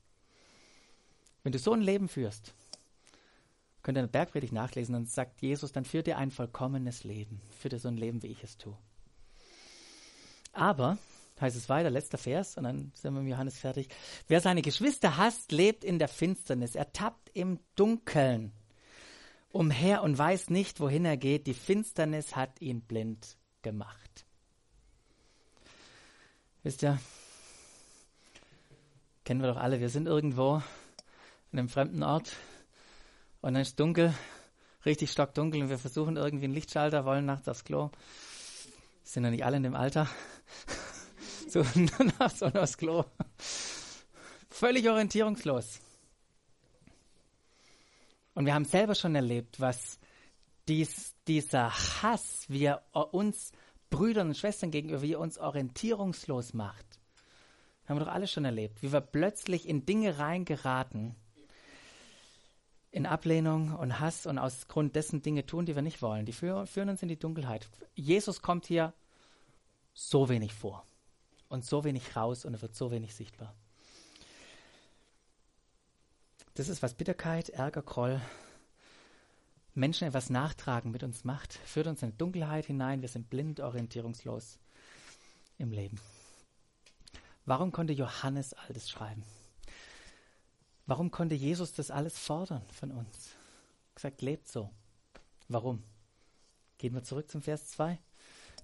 Wenn du so ein Leben führst, könnt ihr in der Bergpredigt nachlesen, dann sagt Jesus, dann führt ihr ein vollkommenes Leben. Führt ihr so ein Leben, wie ich es tue. Aber heißt es weiter, letzter Vers, und dann sind wir mit Johannes fertig. Wer seine Geschwister hasst, lebt in der Finsternis. Er tappt im Dunkeln umher und weiß nicht, wohin er geht. Die Finsternis hat ihn blind gemacht. Wisst ihr, kennen wir doch alle, wir sind irgendwo an einem fremden Ort und dann ist dunkel, richtig stockdunkel und wir versuchen irgendwie einen Lichtschalter, wollen nachts aufs Klo. Sind ja nicht alle in dem Alter so nach so aufs Klo. Völlig orientierungslos. Und wir haben selber schon erlebt, was dies, dieser Hass, wie er uns Brüdern und Schwestern gegenüber, wie er uns orientierungslos macht. Haben wir doch alle schon erlebt, wie wir plötzlich in Dinge reingeraten, in Ablehnung und Hass und aus Grund dessen Dinge tun, die wir nicht wollen. Die führen uns in die Dunkelheit. Jesus kommt hier so wenig vor und so wenig raus und er wird so wenig sichtbar. Das ist, was Bitterkeit, Ärger, Groll, Menschen etwas nachtragen mit uns macht, führt uns in Dunkelheit hinein, wir sind blind, orientierungslos im Leben. Warum konnte Johannes all das schreiben? Warum konnte Jesus das alles fordern von uns? Gesagt, lebt so. Warum? Gehen wir zurück zum Vers 2.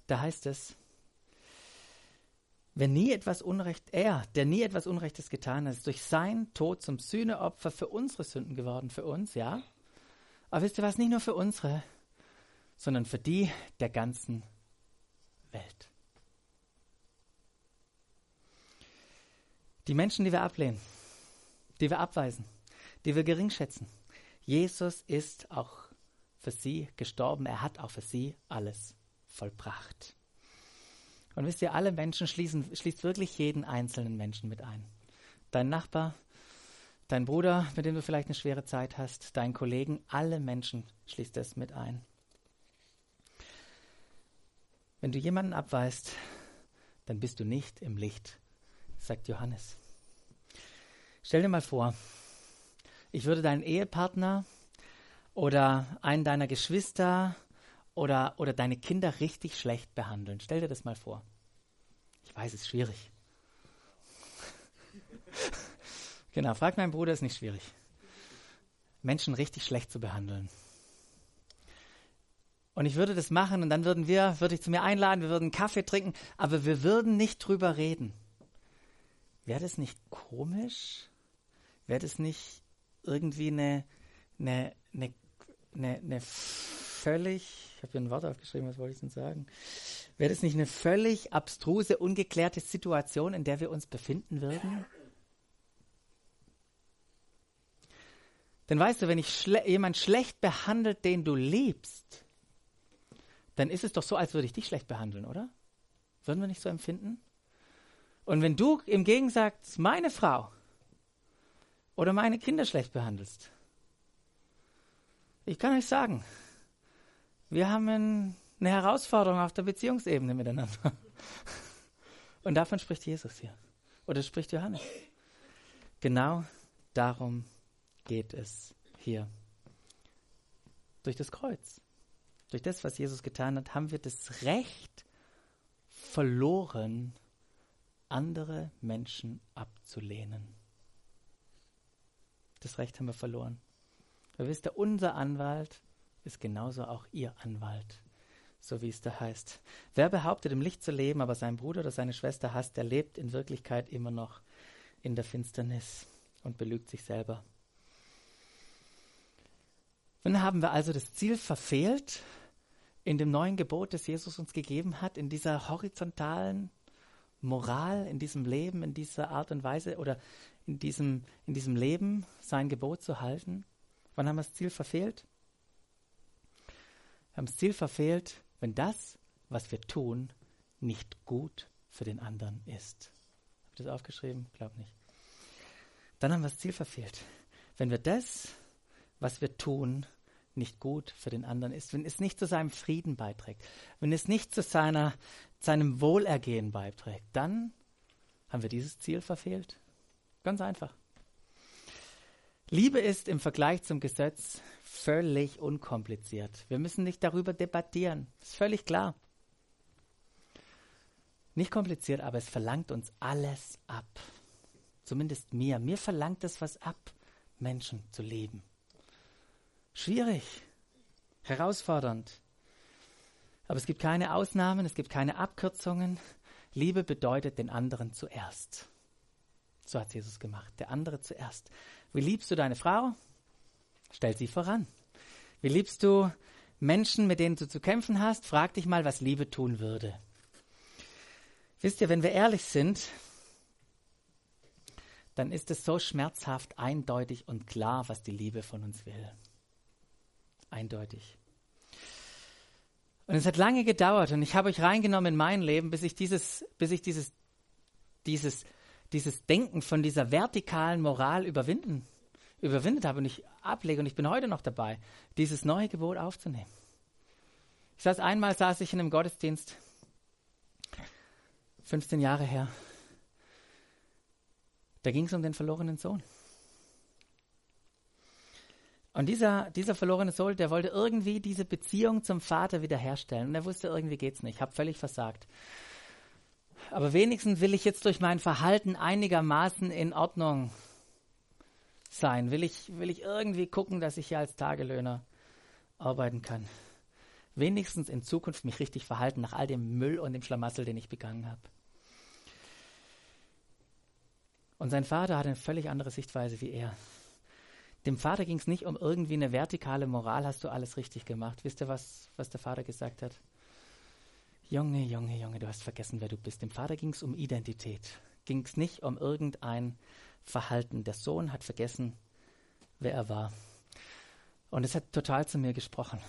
da heißt es, wenn nie etwas Unrecht, er, der nie etwas Unrechtes getan hat, ist durch seinen Tod zum Sühneopfer für unsere Sünden geworden, für uns, ja. Aber wisst ihr was, nicht nur für unsere, sondern für die der ganzen Welt. Die Menschen, die wir ablehnen, die wir abweisen, die wir gering schätzen. Jesus ist auch für sie gestorben. Er hat auch für sie alles vollbracht. Und wisst ihr, alle Menschen schließen, schließt wirklich jeden einzelnen Menschen mit ein. Dein Nachbar, dein Bruder, mit dem du vielleicht eine schwere Zeit hast, dein Kollegen, alle Menschen schließt es mit ein. Wenn du jemanden abweist, dann bist du nicht im Licht sagt Johannes. Stell dir mal vor, ich würde deinen Ehepartner oder einen deiner Geschwister oder, oder deine Kinder richtig schlecht behandeln. Stell dir das mal vor. Ich weiß, es ist schwierig. genau, frag meinen Bruder, ist nicht schwierig. Menschen richtig schlecht zu behandeln. Und ich würde das machen und dann würden wir, würde ich zu mir einladen, wir würden Kaffee trinken, aber wir würden nicht drüber reden. Wäre das nicht komisch? Wäre das nicht irgendwie eine, eine, eine, eine, eine völlig, habe hier ein Wort aufgeschrieben, was wollte ich denn sagen? Wäre das nicht eine völlig abstruse, ungeklärte Situation, in der wir uns befinden würden? Denn weißt du, wenn ich schle jemand schlecht behandelt, den du liebst, dann ist es doch so, als würde ich dich schlecht behandeln, oder? Würden wir nicht so empfinden? Und wenn du im Gegensatz meine Frau oder meine Kinder schlecht behandelst, ich kann euch sagen, wir haben ein, eine Herausforderung auf der Beziehungsebene miteinander. Und davon spricht Jesus hier. Oder spricht Johannes. Genau darum geht es hier. Durch das Kreuz, durch das, was Jesus getan hat, haben wir das Recht verloren, andere Menschen abzulehnen. Das Recht haben wir verloren. Weil wisst ihr, unser Anwalt ist genauso auch ihr Anwalt, so wie es da heißt. Wer behauptet, im Licht zu leben, aber seinen Bruder oder seine Schwester hasst, der lebt in Wirklichkeit immer noch in der Finsternis und belügt sich selber. Nun haben wir also das Ziel verfehlt in dem neuen Gebot, das Jesus uns gegeben hat, in dieser horizontalen Moral in diesem Leben, in dieser Art und Weise oder in diesem, in diesem Leben sein Gebot zu halten? Wann haben wir das Ziel verfehlt? Wir haben das Ziel verfehlt, wenn das, was wir tun, nicht gut für den anderen ist. Habt ihr das aufgeschrieben? Glaub nicht. Dann haben wir das Ziel verfehlt. Wenn wir das, was wir tun, nicht gut für den anderen ist, wenn es nicht zu seinem Frieden beiträgt, wenn es nicht zu seiner, seinem Wohlergehen beiträgt, dann haben wir dieses Ziel verfehlt. Ganz einfach. Liebe ist im Vergleich zum Gesetz völlig unkompliziert. Wir müssen nicht darüber debattieren. Ist völlig klar. Nicht kompliziert, aber es verlangt uns alles ab. Zumindest mir. Mir verlangt es was ab, Menschen zu lieben. Schwierig, herausfordernd. Aber es gibt keine Ausnahmen, es gibt keine Abkürzungen. Liebe bedeutet den anderen zuerst. So hat Jesus gemacht, der andere zuerst. Wie liebst du deine Frau? Stell sie voran. Wie liebst du Menschen, mit denen du zu kämpfen hast? Frag dich mal, was Liebe tun würde. Wisst ihr, wenn wir ehrlich sind, dann ist es so schmerzhaft, eindeutig und klar, was die Liebe von uns will eindeutig. Und es hat lange gedauert und ich habe euch reingenommen in mein Leben, bis ich dieses, bis ich dieses, dieses, dieses Denken von dieser vertikalen Moral überwinden, überwindet habe und ich ablege und ich bin heute noch dabei, dieses neue Gebot aufzunehmen. Ich saß einmal, saß ich in einem Gottesdienst, 15 Jahre her. Da ging es um den verlorenen Sohn. Und dieser, dieser verlorene Sohn, der wollte irgendwie diese Beziehung zum Vater wiederherstellen. Und er wusste, irgendwie geht's nicht. Ich habe völlig versagt. Aber wenigstens will ich jetzt durch mein Verhalten einigermaßen in Ordnung sein. Will ich, will ich irgendwie gucken, dass ich hier als Tagelöhner arbeiten kann. wenigstens in Zukunft mich richtig verhalten nach all dem Müll und dem Schlamassel, den ich begangen habe. Und sein Vater hatte eine völlig andere Sichtweise wie er. Dem Vater ging es nicht um irgendwie eine vertikale Moral, hast du alles richtig gemacht. Wisst ihr, was, was der Vater gesagt hat? Junge, Junge, Junge, du hast vergessen, wer du bist. Dem Vater ging es um Identität. Ging es nicht um irgendein Verhalten. Der Sohn hat vergessen, wer er war. Und es hat total zu mir gesprochen.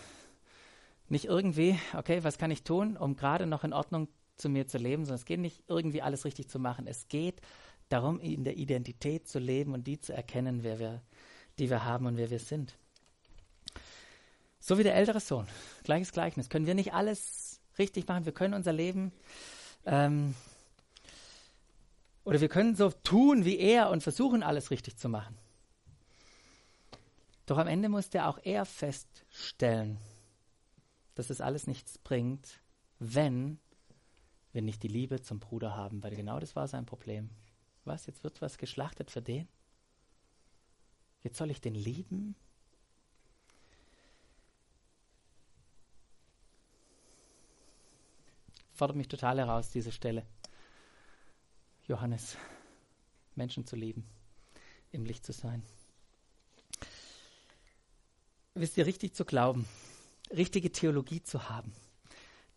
Nicht irgendwie, okay, was kann ich tun, um gerade noch in Ordnung zu mir zu leben, sondern es geht nicht irgendwie alles richtig zu machen. Es geht darum, in der Identität zu leben und die zu erkennen, wer wir, die wir haben und wer wir sind. So wie der ältere Sohn. Gleiches Gleichnis. Können wir nicht alles richtig machen? Wir können unser Leben ähm, oder wir können so tun wie er und versuchen, alles richtig zu machen. Doch am Ende musste auch er feststellen, dass es alles nichts bringt, wenn wir nicht die Liebe zum Bruder haben, weil genau das war sein Problem. Was, jetzt wird was geschlachtet für den? Jetzt soll ich den lieben? Fordert mich total heraus, diese Stelle. Johannes, Menschen zu lieben, im Licht zu sein. Wisst ihr, richtig zu glauben, richtige Theologie zu haben,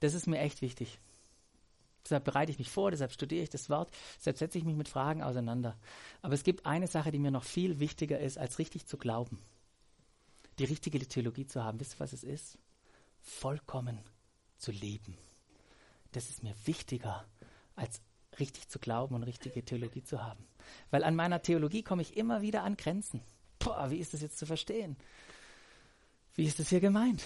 das ist mir echt wichtig. Deshalb bereite ich mich vor, deshalb studiere ich das Wort, deshalb setze ich mich mit Fragen auseinander. Aber es gibt eine Sache, die mir noch viel wichtiger ist, als richtig zu glauben. Die richtige Theologie zu haben. Wisst ihr, was es ist? Vollkommen zu leben. Das ist mir wichtiger, als richtig zu glauben und richtige Theologie zu haben. Weil an meiner Theologie komme ich immer wieder an Grenzen. Boah, wie ist das jetzt zu verstehen? Wie ist das hier gemeint?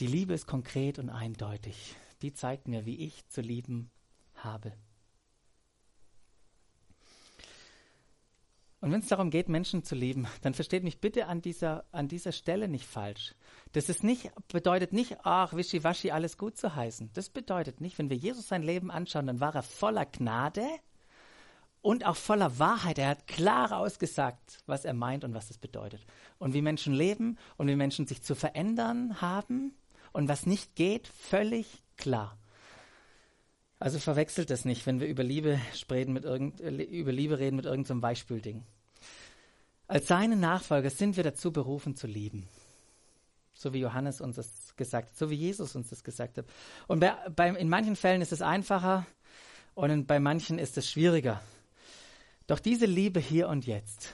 Die Liebe ist konkret und eindeutig. Die zeigt mir, wie ich zu lieben habe. Und wenn es darum geht, Menschen zu lieben, dann versteht mich bitte an dieser, an dieser Stelle nicht falsch. Das ist nicht, bedeutet nicht, ach, wischiwaschi, alles gut zu heißen. Das bedeutet nicht, wenn wir Jesus sein Leben anschauen, dann war er voller Gnade und auch voller Wahrheit. Er hat klar ausgesagt, was er meint und was es bedeutet. Und wie Menschen leben und wie Menschen sich zu verändern haben und was nicht geht, völlig klar. Also verwechselt das nicht, wenn wir über Liebe reden mit, irgend, über Liebe reden mit irgendeinem Beispielding. Als seine Nachfolger sind wir dazu berufen zu lieben. So wie Johannes uns das gesagt hat, so wie Jesus uns das gesagt hat. Und bei, bei, in manchen Fällen ist es einfacher und in, bei manchen ist es schwieriger. Doch diese Liebe hier und jetzt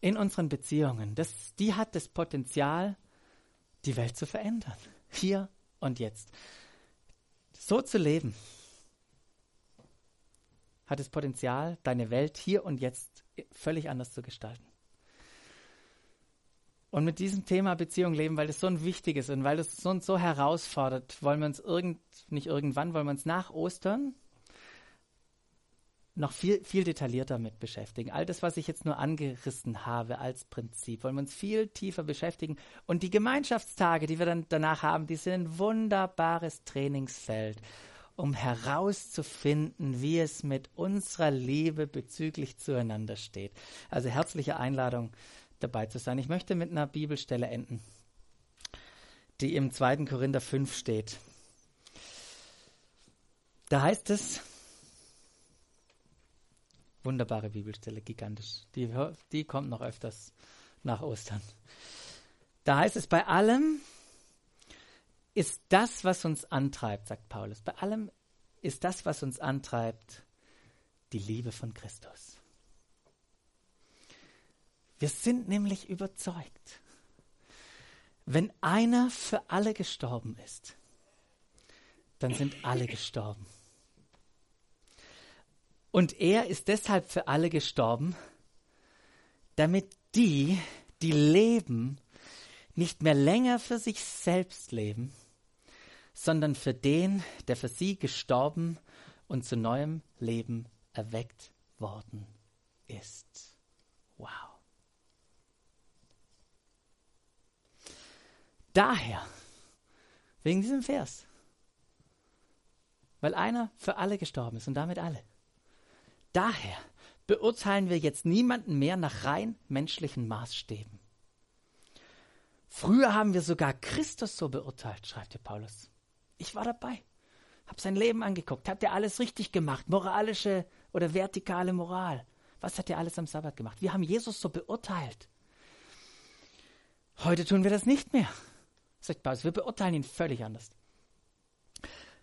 in unseren Beziehungen, das, die hat das Potenzial, die Welt zu verändern. Hier und jetzt. So zu leben hat das Potenzial, deine Welt hier und jetzt völlig anders zu gestalten. Und mit diesem Thema Beziehung leben, weil das so ein wichtiges und weil das so, so herausfordert, wollen wir uns irgend, nicht irgendwann, wollen wir uns nach Ostern noch viel, viel detaillierter mit beschäftigen. All das, was ich jetzt nur angerissen habe als Prinzip, wollen wir uns viel tiefer beschäftigen. Und die Gemeinschaftstage, die wir dann danach haben, die sind ein wunderbares Trainingsfeld, um herauszufinden, wie es mit unserer Liebe bezüglich zueinander steht. Also herzliche Einladung, dabei zu sein. Ich möchte mit einer Bibelstelle enden, die im 2. Korinther 5 steht. Da heißt es, Wunderbare Bibelstelle, gigantisch. Die, die kommt noch öfters nach Ostern. Da heißt es, bei allem ist das, was uns antreibt, sagt Paulus. Bei allem ist das, was uns antreibt, die Liebe von Christus. Wir sind nämlich überzeugt, wenn einer für alle gestorben ist, dann sind alle gestorben. Und er ist deshalb für alle gestorben, damit die, die leben, nicht mehr länger für sich selbst leben, sondern für den, der für sie gestorben und zu neuem Leben erweckt worden ist. Wow. Daher, wegen diesem Vers, weil einer für alle gestorben ist und damit alle. Daher beurteilen wir jetzt niemanden mehr nach rein menschlichen Maßstäben. Früher haben wir sogar Christus so beurteilt, schreibt der Paulus. Ich war dabei, habe sein Leben angeguckt, habt ihr alles richtig gemacht, moralische oder vertikale Moral. Was hat er alles am Sabbat gemacht? Wir haben Jesus so beurteilt. Heute tun wir das nicht mehr, sagt Paulus. Wir beurteilen ihn völlig anders.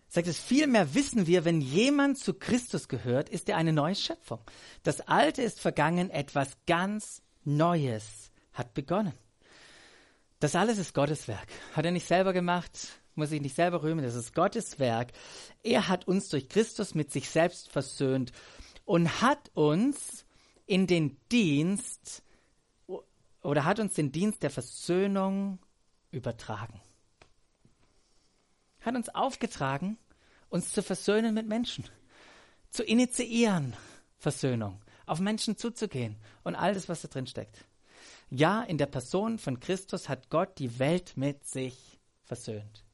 Sagt es, vielmehr wissen wir, wenn jemand zu Christus gehört, ist er eine neue Schöpfung. Das Alte ist vergangen, etwas ganz Neues hat begonnen. Das alles ist Gottes Werk. Hat er nicht selber gemacht, muss ich nicht selber rühmen, das ist Gottes Werk. Er hat uns durch Christus mit sich selbst versöhnt und hat uns in den Dienst oder hat uns den Dienst der Versöhnung übertragen. Hat uns aufgetragen, uns zu versöhnen mit Menschen, zu initiieren Versöhnung, auf Menschen zuzugehen und all das, was da drin steckt. Ja, in der Person von Christus hat Gott die Welt mit sich versöhnt,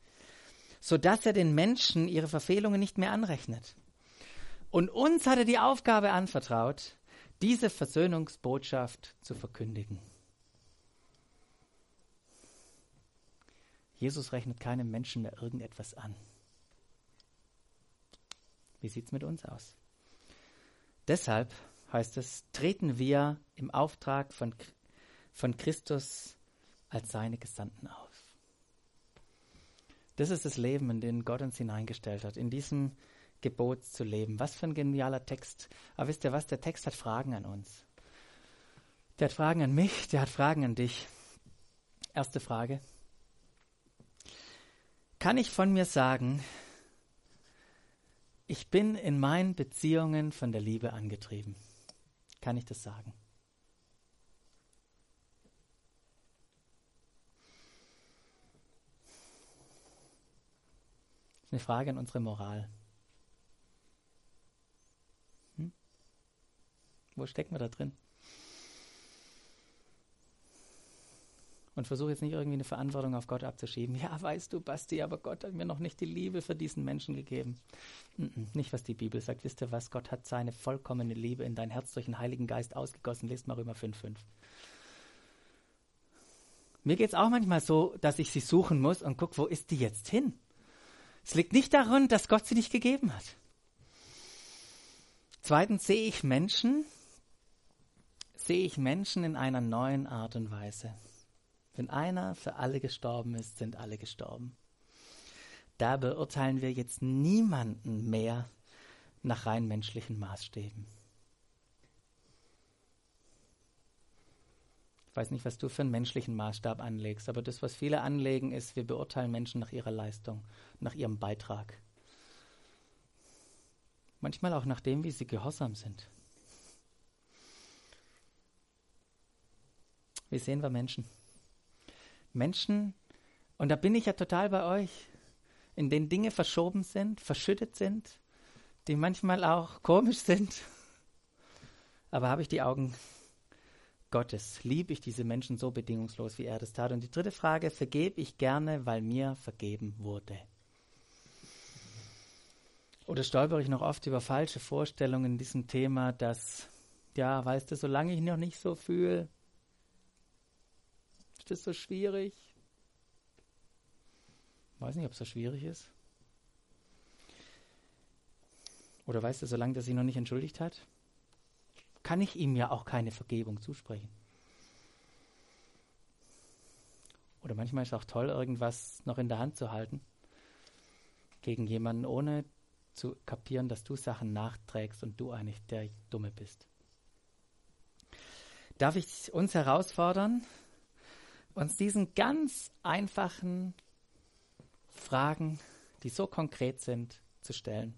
sodass er den Menschen ihre Verfehlungen nicht mehr anrechnet. Und uns hat er die Aufgabe anvertraut, diese Versöhnungsbotschaft zu verkündigen. Jesus rechnet keinem Menschen mehr irgendetwas an. Wie sieht es mit uns aus? Deshalb heißt es, treten wir im Auftrag von, von Christus als seine Gesandten auf. Das ist das Leben, in den Gott uns hineingestellt hat, in diesem Gebot zu leben. Was für ein genialer Text. Aber wisst ihr was? Der Text hat Fragen an uns. Der hat Fragen an mich, der hat Fragen an dich. Erste Frage. Kann ich von mir sagen, ich bin in meinen Beziehungen von der Liebe angetrieben? Kann ich das sagen? Das ist eine Frage an unsere Moral. Wo stecken wir da drin? Und versuche jetzt nicht irgendwie eine Verantwortung auf Gott abzuschieben. Ja, weißt du, Basti, aber Gott hat mir noch nicht die Liebe für diesen Menschen gegeben. Nicht, was die Bibel sagt. Wisst ihr was? Gott hat seine vollkommene Liebe in dein Herz durch den Heiligen Geist ausgegossen. Lest mal Römer 5,5. Mir geht es auch manchmal so, dass ich sie suchen muss und gucke, wo ist die jetzt hin? Es liegt nicht daran, dass Gott sie nicht gegeben hat. Zweitens sehe ich Menschen, sehe ich Menschen in einer neuen Art und Weise. Wenn einer für alle gestorben ist, sind alle gestorben. Da beurteilen wir jetzt niemanden mehr nach rein menschlichen Maßstäben. Ich weiß nicht, was du für einen menschlichen Maßstab anlegst, aber das, was viele anlegen, ist, wir beurteilen Menschen nach ihrer Leistung, nach ihrem Beitrag. Manchmal auch nach dem, wie sie gehorsam sind. Wie sehen wir Menschen? Menschen, und da bin ich ja total bei euch, in denen Dinge verschoben sind, verschüttet sind, die manchmal auch komisch sind. Aber habe ich die Augen Gottes? Liebe ich diese Menschen so bedingungslos, wie er das tat? Und die dritte Frage, vergebe ich gerne, weil mir vergeben wurde? Oder stolpere ich noch oft über falsche Vorstellungen in diesem Thema, dass, ja, weißt du, solange ich noch nicht so fühle, das so schwierig? Weiß nicht, ob es so schwierig ist. Oder weißt du, solange er sich noch nicht entschuldigt hat, kann ich ihm ja auch keine Vergebung zusprechen. Oder manchmal ist es auch toll, irgendwas noch in der Hand zu halten gegen jemanden, ohne zu kapieren, dass du Sachen nachträgst und du eigentlich der Dumme bist. Darf ich uns herausfordern, uns diesen ganz einfachen Fragen, die so konkret sind, zu stellen.